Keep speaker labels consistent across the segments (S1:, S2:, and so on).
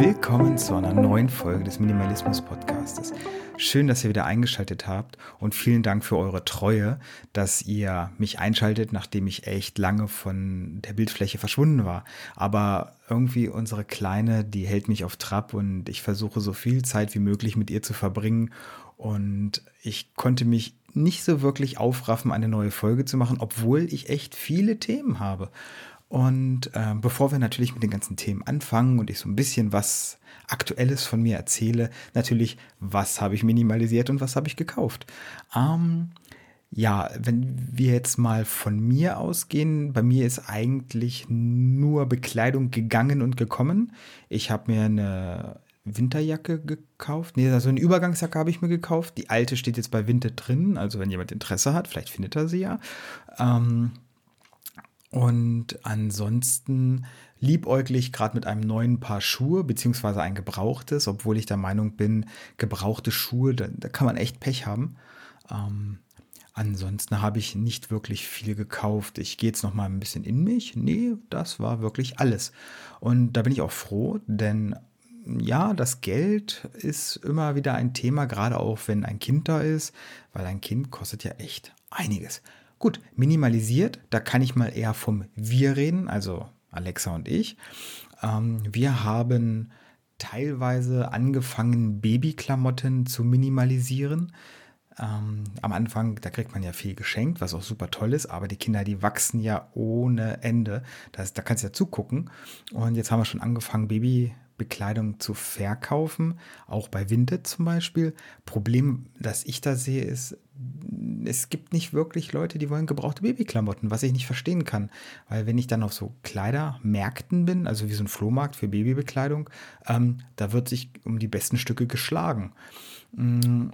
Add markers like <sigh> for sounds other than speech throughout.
S1: Willkommen zu einer neuen Folge des Minimalismus Podcastes. Schön, dass ihr wieder eingeschaltet habt und vielen Dank für eure Treue, dass ihr mich einschaltet, nachdem ich echt lange von der Bildfläche verschwunden war. Aber irgendwie unsere Kleine, die hält mich auf Trab und ich versuche so viel Zeit wie möglich mit ihr zu verbringen. Und ich konnte mich nicht so wirklich aufraffen, eine neue Folge zu machen, obwohl ich echt viele Themen habe. Und äh, bevor wir natürlich mit den ganzen Themen anfangen und ich so ein bisschen was Aktuelles von mir erzähle, natürlich, was habe ich minimalisiert und was habe ich gekauft. Ähm, ja, wenn wir jetzt mal von mir ausgehen, bei mir ist eigentlich nur Bekleidung gegangen und gekommen. Ich habe mir eine Winterjacke gekauft. Nee, also eine Übergangsjacke habe ich mir gekauft. Die alte steht jetzt bei Winter drin. Also wenn jemand Interesse hat, vielleicht findet er sie ja. Ähm, und ansonsten liebäuglich gerade mit einem neuen Paar Schuhe, beziehungsweise ein gebrauchtes, obwohl ich der Meinung bin, gebrauchte Schuhe, da, da kann man echt Pech haben. Ähm, ansonsten habe ich nicht wirklich viel gekauft. Ich gehe jetzt noch mal ein bisschen in mich. Nee, das war wirklich alles. Und da bin ich auch froh, denn ja, das Geld ist immer wieder ein Thema, gerade auch wenn ein Kind da ist, weil ein Kind kostet ja echt einiges. Gut, minimalisiert, da kann ich mal eher vom Wir reden, also Alexa und ich. Ähm, wir haben teilweise angefangen, Babyklamotten zu minimalisieren. Ähm, am Anfang, da kriegt man ja viel geschenkt, was auch super toll ist, aber die Kinder, die wachsen ja ohne Ende. Das, da kannst du ja zugucken. Und jetzt haben wir schon angefangen, Baby, Bekleidung zu verkaufen, auch bei Vinted zum Beispiel. Problem, das ich da sehe, ist, es gibt nicht wirklich Leute, die wollen gebrauchte Babyklamotten, was ich nicht verstehen kann. Weil wenn ich dann auf so Kleidermärkten bin, also wie so ein Flohmarkt für Babybekleidung, ähm, da wird sich um die besten Stücke geschlagen. Mm,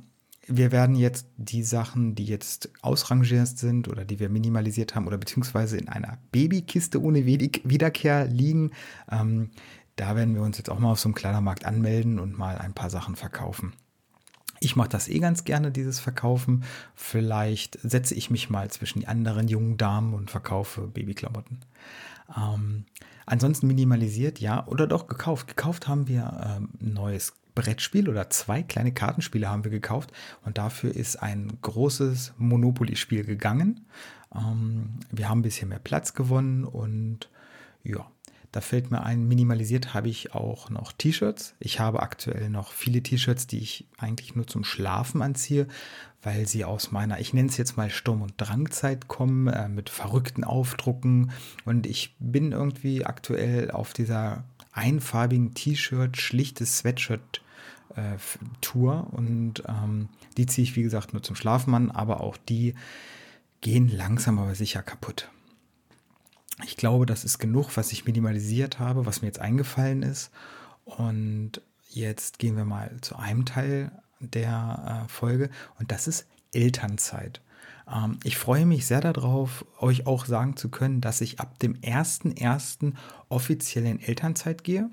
S1: wir werden jetzt die Sachen, die jetzt ausrangiert sind oder die wir minimalisiert haben oder beziehungsweise in einer Babykiste ohne Wiederkehr liegen, ähm, da werden wir uns jetzt auch mal auf so einem Kleidermarkt anmelden und mal ein paar Sachen verkaufen. Ich mache das eh ganz gerne, dieses Verkaufen. Vielleicht setze ich mich mal zwischen die anderen jungen Damen und verkaufe Babyklamotten. Ähm, ansonsten minimalisiert, ja, oder doch gekauft. Gekauft haben wir ähm, ein neues Brettspiel oder zwei kleine Kartenspiele haben wir gekauft und dafür ist ein großes Monopoly-Spiel gegangen. Ähm, wir haben ein bisschen mehr Platz gewonnen und ja, da fällt mir ein, minimalisiert habe ich auch noch T-Shirts. Ich habe aktuell noch viele T-Shirts, die ich eigentlich nur zum Schlafen anziehe, weil sie aus meiner, ich nenne es jetzt mal Sturm- und Drangzeit kommen, äh, mit verrückten Aufdrucken. Und ich bin irgendwie aktuell auf dieser einfarbigen T-Shirt, schlichtes Sweatshirt äh, Tour und ähm, die ziehe ich wie gesagt nur zum Schlafen an, aber auch die gehen langsam aber sicher kaputt ich glaube, das ist genug, was ich minimalisiert habe, was mir jetzt eingefallen ist. Und jetzt gehen wir mal zu einem Teil der äh, Folge und das ist Elternzeit. Ähm, ich freue mich sehr darauf, euch auch sagen zu können, dass ich ab dem 1.1. offiziell in Elternzeit gehe.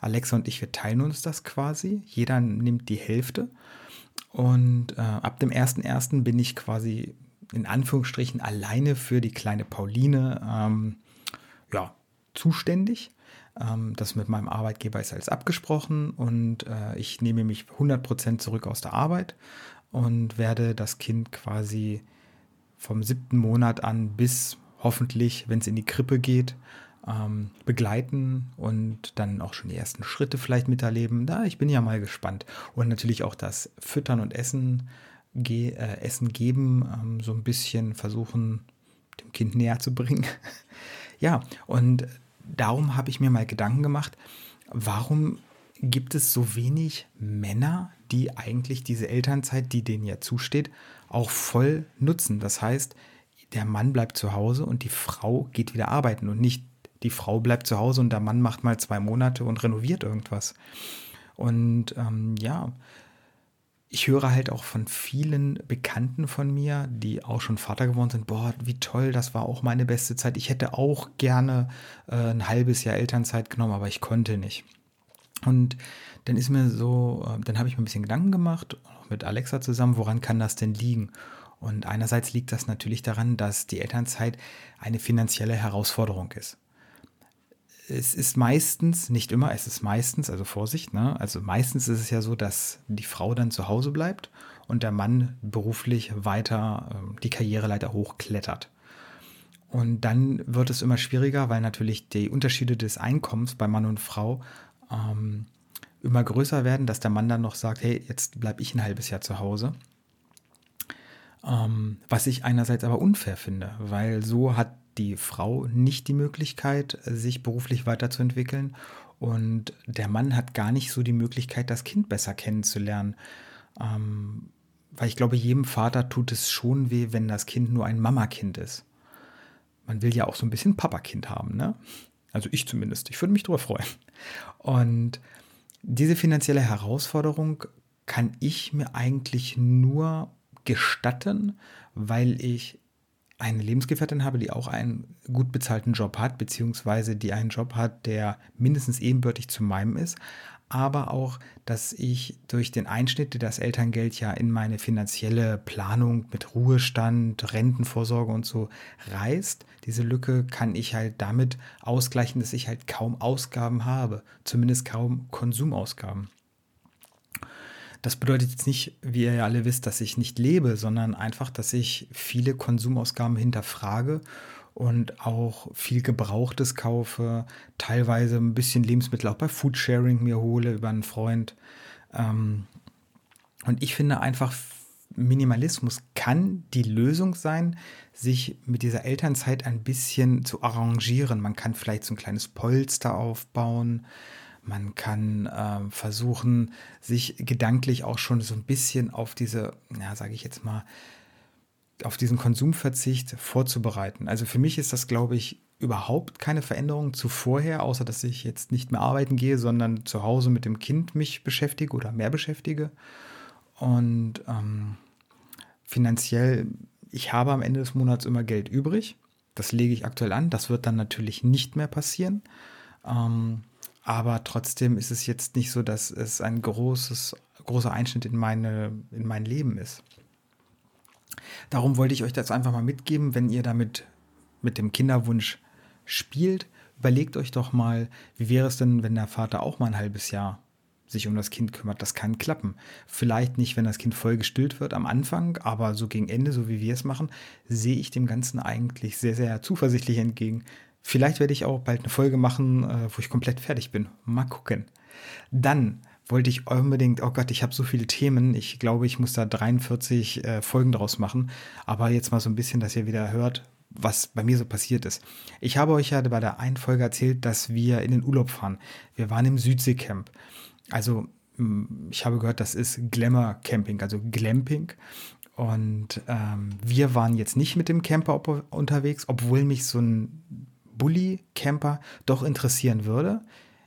S1: Alexa und ich, wir teilen uns das quasi. Jeder nimmt die Hälfte. Und äh, ab dem 1.1. bin ich quasi in Anführungsstrichen alleine für die kleine Pauline ähm, ja, zuständig. Ähm, das mit meinem Arbeitgeber ist alles abgesprochen und äh, ich nehme mich 100% zurück aus der Arbeit und werde das Kind quasi vom siebten Monat an bis hoffentlich, wenn es in die Krippe geht, ähm, begleiten und dann auch schon die ersten Schritte vielleicht miterleben. Da, ich bin ja mal gespannt. Und natürlich auch das Füttern und Essen ge äh, Essen geben, ähm, so ein bisschen versuchen, dem Kind näher zu bringen. <laughs> ja, und darum habe ich mir mal Gedanken gemacht, warum gibt es so wenig Männer, die eigentlich diese Elternzeit, die denen ja zusteht, auch voll nutzen. Das heißt, der Mann bleibt zu Hause und die Frau geht wieder arbeiten und nicht die Frau bleibt zu Hause und der Mann macht mal zwei Monate und renoviert irgendwas. Und ähm, ja, ich höre halt auch von vielen Bekannten von mir, die auch schon Vater geworden sind, boah, wie toll, das war auch meine beste Zeit. Ich hätte auch gerne äh, ein halbes Jahr Elternzeit genommen, aber ich konnte nicht. Und dann ist mir so, äh, dann habe ich mir ein bisschen Gedanken gemacht, auch mit Alexa zusammen, woran kann das denn liegen? Und einerseits liegt das natürlich daran, dass die Elternzeit eine finanzielle Herausforderung ist es ist meistens, nicht immer, es ist meistens, also Vorsicht, ne? Also meistens ist es ja so, dass die Frau dann zu Hause bleibt und der Mann beruflich weiter äh, die Karriereleiter hochklettert. Und dann wird es immer schwieriger, weil natürlich die Unterschiede des Einkommens bei Mann und Frau ähm, immer größer werden, dass der Mann dann noch sagt, hey, jetzt bleibe ich ein halbes Jahr zu Hause. Ähm, was ich einerseits aber unfair finde, weil so hat die Frau nicht die Möglichkeit, sich beruflich weiterzuentwickeln und der Mann hat gar nicht so die Möglichkeit, das Kind besser kennenzulernen. Ähm, weil ich glaube, jedem Vater tut es schon weh, wenn das Kind nur ein Mamakind ist. Man will ja auch so ein bisschen Papakind haben, ne? Also ich zumindest. Ich würde mich darüber freuen. Und diese finanzielle Herausforderung kann ich mir eigentlich nur gestatten, weil ich eine Lebensgefährtin habe, die auch einen gut bezahlten Job hat, beziehungsweise die einen Job hat, der mindestens ebenbürtig zu meinem ist, aber auch, dass ich durch den Einschnitt, der das Elterngeld ja in meine finanzielle Planung mit Ruhestand, Rentenvorsorge und so reißt, diese Lücke kann ich halt damit ausgleichen, dass ich halt kaum Ausgaben habe, zumindest kaum Konsumausgaben. Das bedeutet jetzt nicht, wie ihr ja alle wisst, dass ich nicht lebe, sondern einfach, dass ich viele Konsumausgaben hinterfrage und auch viel Gebrauchtes kaufe, teilweise ein bisschen Lebensmittel auch bei Foodsharing mir hole über einen Freund. Ähm, und ich finde einfach, Minimalismus kann die Lösung sein, sich mit dieser Elternzeit ein bisschen zu arrangieren. Man kann vielleicht so ein kleines Polster aufbauen. Man kann äh, versuchen, sich gedanklich auch schon so ein bisschen auf diese, ja, sage ich jetzt mal, auf diesen Konsumverzicht vorzubereiten. Also für mich ist das, glaube ich, überhaupt keine Veränderung zu vorher, außer dass ich jetzt nicht mehr arbeiten gehe, sondern zu Hause mit dem Kind mich beschäftige oder mehr beschäftige. Und ähm, finanziell, ich habe am Ende des Monats immer Geld übrig. Das lege ich aktuell an. Das wird dann natürlich nicht mehr passieren. Ähm, aber trotzdem ist es jetzt nicht so, dass es ein großes, großer Einschnitt in, meine, in mein Leben ist. Darum wollte ich euch das einfach mal mitgeben, wenn ihr damit mit dem Kinderwunsch spielt, überlegt euch doch mal, wie wäre es denn, wenn der Vater auch mal ein halbes Jahr sich um das Kind kümmert. Das kann klappen. Vielleicht nicht, wenn das Kind voll gestillt wird am Anfang, aber so gegen Ende, so wie wir es machen, sehe ich dem Ganzen eigentlich sehr, sehr zuversichtlich entgegen. Vielleicht werde ich auch bald eine Folge machen, äh, wo ich komplett fertig bin. Mal gucken. Dann wollte ich unbedingt, oh Gott, ich habe so viele Themen. Ich glaube, ich muss da 43 äh, Folgen draus machen. Aber jetzt mal so ein bisschen, dass ihr wieder hört, was bei mir so passiert ist. Ich habe euch ja bei der einen Folge erzählt, dass wir in den Urlaub fahren. Wir waren im Südseecamp. Also, ich habe gehört, das ist Glamour Camping, also Glamping. Und ähm, wir waren jetzt nicht mit dem Camper unterwegs, obwohl mich so ein Bully-Camper doch interessieren würde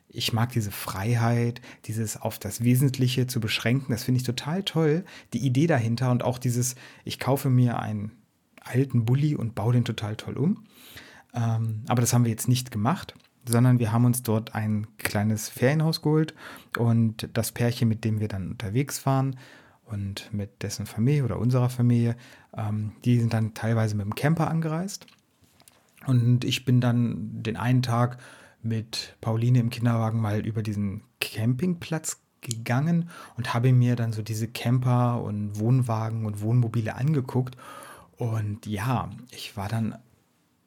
S1: ich mag diese Freiheit, dieses auf das Wesentliche zu beschränken. Das finde ich total toll. Die Idee dahinter und auch dieses, ich kaufe mir einen alten Bulli und baue den total toll um. Ähm, aber das haben wir jetzt nicht gemacht, sondern wir haben uns dort ein kleines Ferienhaus geholt und das Pärchen, mit dem wir dann unterwegs waren und mit dessen Familie oder unserer Familie, ähm, die sind dann teilweise mit dem Camper angereist. Und ich bin dann den einen Tag mit Pauline im Kinderwagen mal über diesen Campingplatz gegangen und habe mir dann so diese Camper und Wohnwagen und Wohnmobile angeguckt. Und ja, ich war dann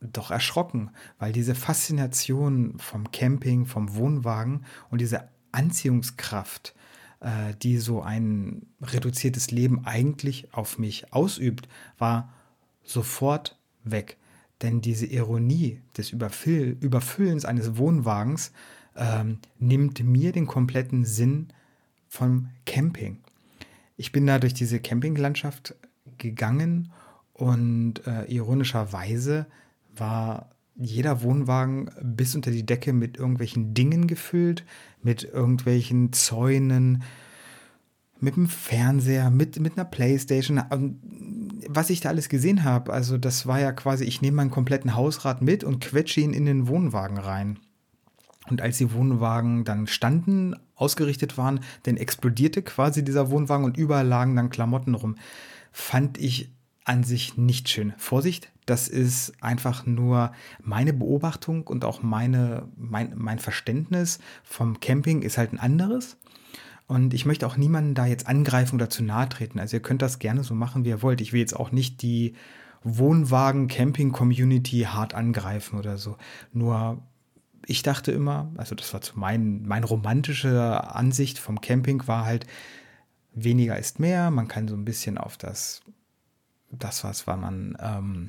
S1: doch erschrocken, weil diese Faszination vom Camping, vom Wohnwagen und diese Anziehungskraft, äh, die so ein reduziertes Leben eigentlich auf mich ausübt, war sofort weg. Denn diese Ironie des Überfüll Überfüllens eines Wohnwagens ähm, nimmt mir den kompletten Sinn vom Camping. Ich bin da durch diese Campinglandschaft gegangen und äh, ironischerweise war jeder Wohnwagen bis unter die Decke mit irgendwelchen Dingen gefüllt, mit irgendwelchen Zäunen, mit dem Fernseher, mit, mit einer Playstation. Was ich da alles gesehen habe, also das war ja quasi, ich nehme meinen kompletten Hausrat mit und quetsche ihn in den Wohnwagen rein. Und als die Wohnwagen dann standen, ausgerichtet waren, dann explodierte quasi dieser Wohnwagen und überall lagen dann Klamotten rum. Fand ich an sich nicht schön. Vorsicht, das ist einfach nur meine Beobachtung und auch meine, mein, mein Verständnis vom Camping ist halt ein anderes. Und ich möchte auch niemanden da jetzt angreifen oder zu nahe treten. Also ihr könnt das gerne so machen, wie ihr wollt. Ich will jetzt auch nicht die Wohnwagen-Camping-Community hart angreifen oder so. Nur ich dachte immer, also das war zu mein, meine romantische Ansicht vom Camping war halt, weniger ist mehr. Man kann so ein bisschen auf das, das was man ähm,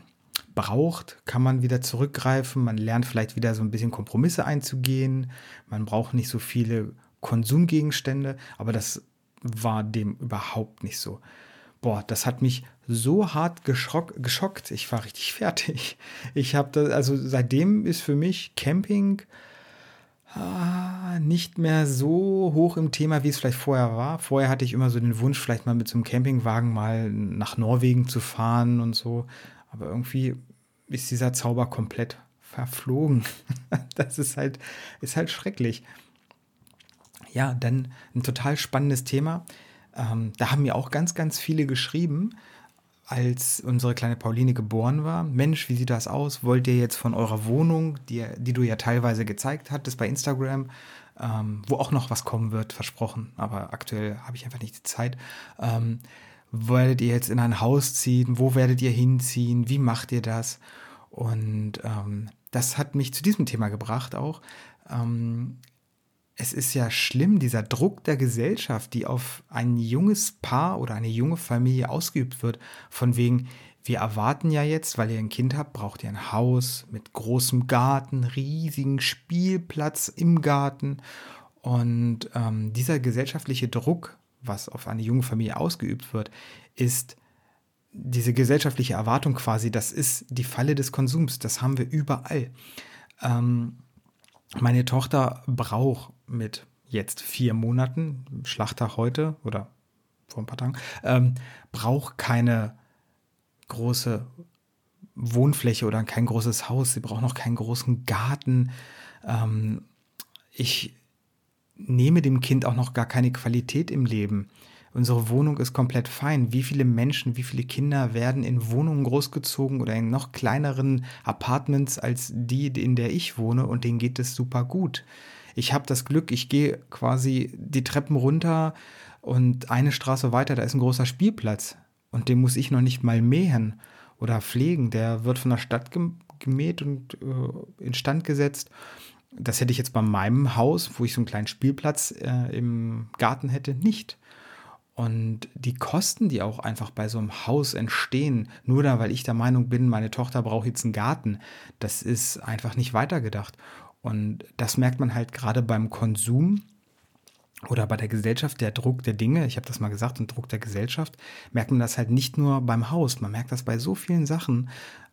S1: braucht, kann man wieder zurückgreifen. Man lernt vielleicht wieder so ein bisschen Kompromisse einzugehen. Man braucht nicht so viele Konsumgegenstände, aber das war dem überhaupt nicht so. Boah, das hat mich so hart geschrock, geschockt. Ich war richtig fertig. Ich habe das, also seitdem ist für mich Camping ah, nicht mehr so hoch im Thema, wie es vielleicht vorher war. Vorher hatte ich immer so den Wunsch, vielleicht mal mit so einem Campingwagen mal nach Norwegen zu fahren und so. Aber irgendwie ist dieser Zauber komplett verflogen. <laughs> das ist halt, ist halt schrecklich. Ja, dann ein total spannendes Thema. Ähm, da haben mir auch ganz, ganz viele geschrieben, als unsere kleine Pauline geboren war. Mensch, wie sieht das aus? Wollt ihr jetzt von eurer Wohnung, die, die du ja teilweise gezeigt hattest bei Instagram, ähm, wo auch noch was kommen wird, versprochen, aber aktuell habe ich einfach nicht die Zeit. Ähm, werdet ihr jetzt in ein Haus ziehen? Wo werdet ihr hinziehen? Wie macht ihr das? Und ähm, das hat mich zu diesem Thema gebracht auch. Ähm, es ist ja schlimm, dieser Druck der Gesellschaft, die auf ein junges Paar oder eine junge Familie ausgeübt wird, von wegen, wir erwarten ja jetzt, weil ihr ein Kind habt, braucht ihr ein Haus mit großem Garten, riesigen Spielplatz im Garten. Und ähm, dieser gesellschaftliche Druck was auf eine junge Familie ausgeübt wird, ist diese gesellschaftliche Erwartung quasi, das ist die Falle des Konsums, das haben wir überall. Ähm, meine Tochter braucht mit jetzt vier Monaten, Schlachttag heute oder vor ein paar Tagen, ähm, braucht keine große Wohnfläche oder kein großes Haus, sie braucht noch keinen großen Garten. Ähm, ich nehme dem Kind auch noch gar keine Qualität im Leben. Unsere Wohnung ist komplett fein. Wie viele Menschen, wie viele Kinder werden in Wohnungen großgezogen oder in noch kleineren Apartments als die, in der ich wohne und denen geht es super gut. Ich habe das Glück, ich gehe quasi die Treppen runter und eine Straße weiter, da ist ein großer Spielplatz und den muss ich noch nicht mal mähen oder pflegen. Der wird von der Stadt gemäht und äh, instand gesetzt das hätte ich jetzt bei meinem Haus, wo ich so einen kleinen Spielplatz äh, im Garten hätte, nicht. Und die Kosten, die auch einfach bei so einem Haus entstehen, nur da, weil ich der Meinung bin, meine Tochter braucht jetzt einen Garten, das ist einfach nicht weitergedacht. Und das merkt man halt gerade beim Konsum oder bei der Gesellschaft, der Druck der Dinge, ich habe das mal gesagt, und Druck der Gesellschaft, merkt man das halt nicht nur beim Haus, man merkt das bei so vielen Sachen.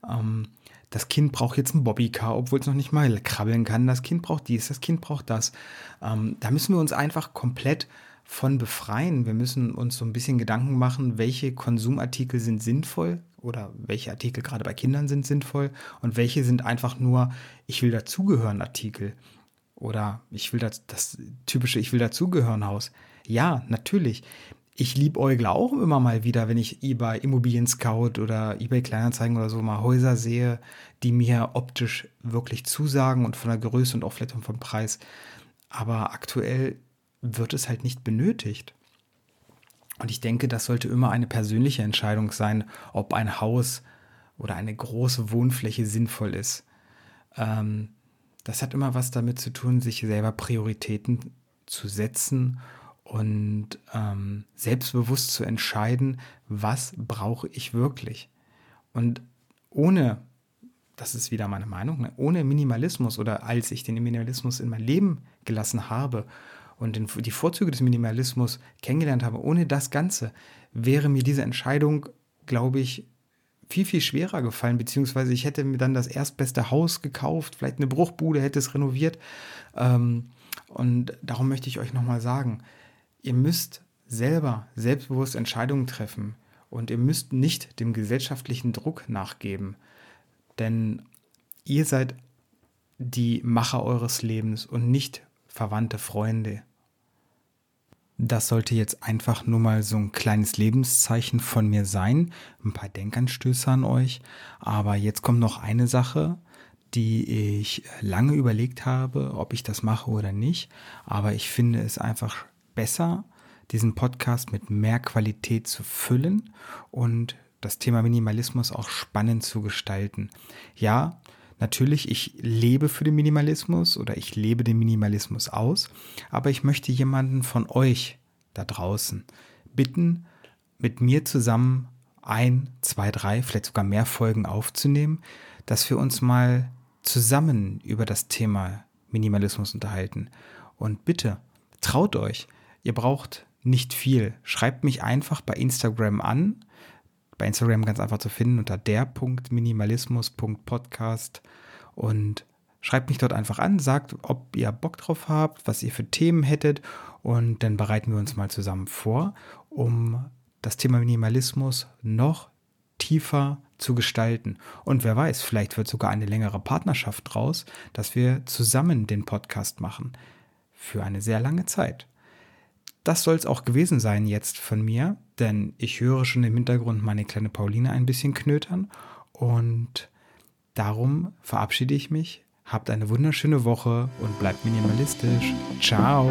S1: Ähm, das Kind braucht jetzt ein Bobbycar, obwohl es noch nicht mal krabbeln kann. Das Kind braucht dies, das Kind braucht das. Ähm, da müssen wir uns einfach komplett von befreien. Wir müssen uns so ein bisschen Gedanken machen, welche Konsumartikel sind sinnvoll oder welche Artikel gerade bei Kindern sind sinnvoll und welche sind einfach nur, ich will dazugehören Artikel oder ich will das, das typische, ich will dazugehören Haus. Ja, natürlich ich liebäugle auch immer mal wieder, wenn ich bei Immobilien Scout oder eBay Kleinanzeigen oder so mal Häuser sehe, die mir optisch wirklich zusagen und von der Größe und auch vielleicht vom Preis. Aber aktuell wird es halt nicht benötigt. Und ich denke, das sollte immer eine persönliche Entscheidung sein, ob ein Haus oder eine große Wohnfläche sinnvoll ist. Ähm, das hat immer was damit zu tun, sich selber Prioritäten zu setzen und ähm, selbstbewusst zu entscheiden, was brauche ich wirklich. Und ohne, das ist wieder meine Meinung, ne, ohne Minimalismus oder als ich den Minimalismus in mein Leben gelassen habe und den, die Vorzüge des Minimalismus kennengelernt habe, ohne das Ganze wäre mir diese Entscheidung, glaube ich, viel, viel schwerer gefallen, beziehungsweise ich hätte mir dann das erstbeste Haus gekauft, vielleicht eine Bruchbude, hätte es renoviert. Ähm, und darum möchte ich euch nochmal sagen, Ihr müsst selber selbstbewusst Entscheidungen treffen und ihr müsst nicht dem gesellschaftlichen Druck nachgeben, denn ihr seid die Macher eures Lebens und nicht verwandte Freunde. Das sollte jetzt einfach nur mal so ein kleines Lebenszeichen von mir sein. Ein paar Denkanstöße an euch. Aber jetzt kommt noch eine Sache, die ich lange überlegt habe, ob ich das mache oder nicht. Aber ich finde es einfach besser, diesen Podcast mit mehr Qualität zu füllen und das Thema Minimalismus auch spannend zu gestalten. Ja, natürlich, ich lebe für den Minimalismus oder ich lebe den Minimalismus aus, aber ich möchte jemanden von euch da draußen bitten, mit mir zusammen ein, zwei, drei, vielleicht sogar mehr Folgen aufzunehmen, dass wir uns mal zusammen über das Thema Minimalismus unterhalten. Und bitte, traut euch, ihr braucht nicht viel. Schreibt mich einfach bei Instagram an. Bei Instagram ganz einfach zu finden unter der.minimalismus.podcast und schreibt mich dort einfach an, sagt, ob ihr Bock drauf habt, was ihr für Themen hättet und dann bereiten wir uns mal zusammen vor, um das Thema Minimalismus noch tiefer zu gestalten. Und wer weiß, vielleicht wird sogar eine längere Partnerschaft draus, dass wir zusammen den Podcast machen. Für eine sehr lange Zeit. Das soll es auch gewesen sein jetzt von mir, denn ich höre schon im Hintergrund meine kleine Pauline ein bisschen knötern und darum verabschiede ich mich. Habt eine wunderschöne Woche und bleibt minimalistisch. Ciao.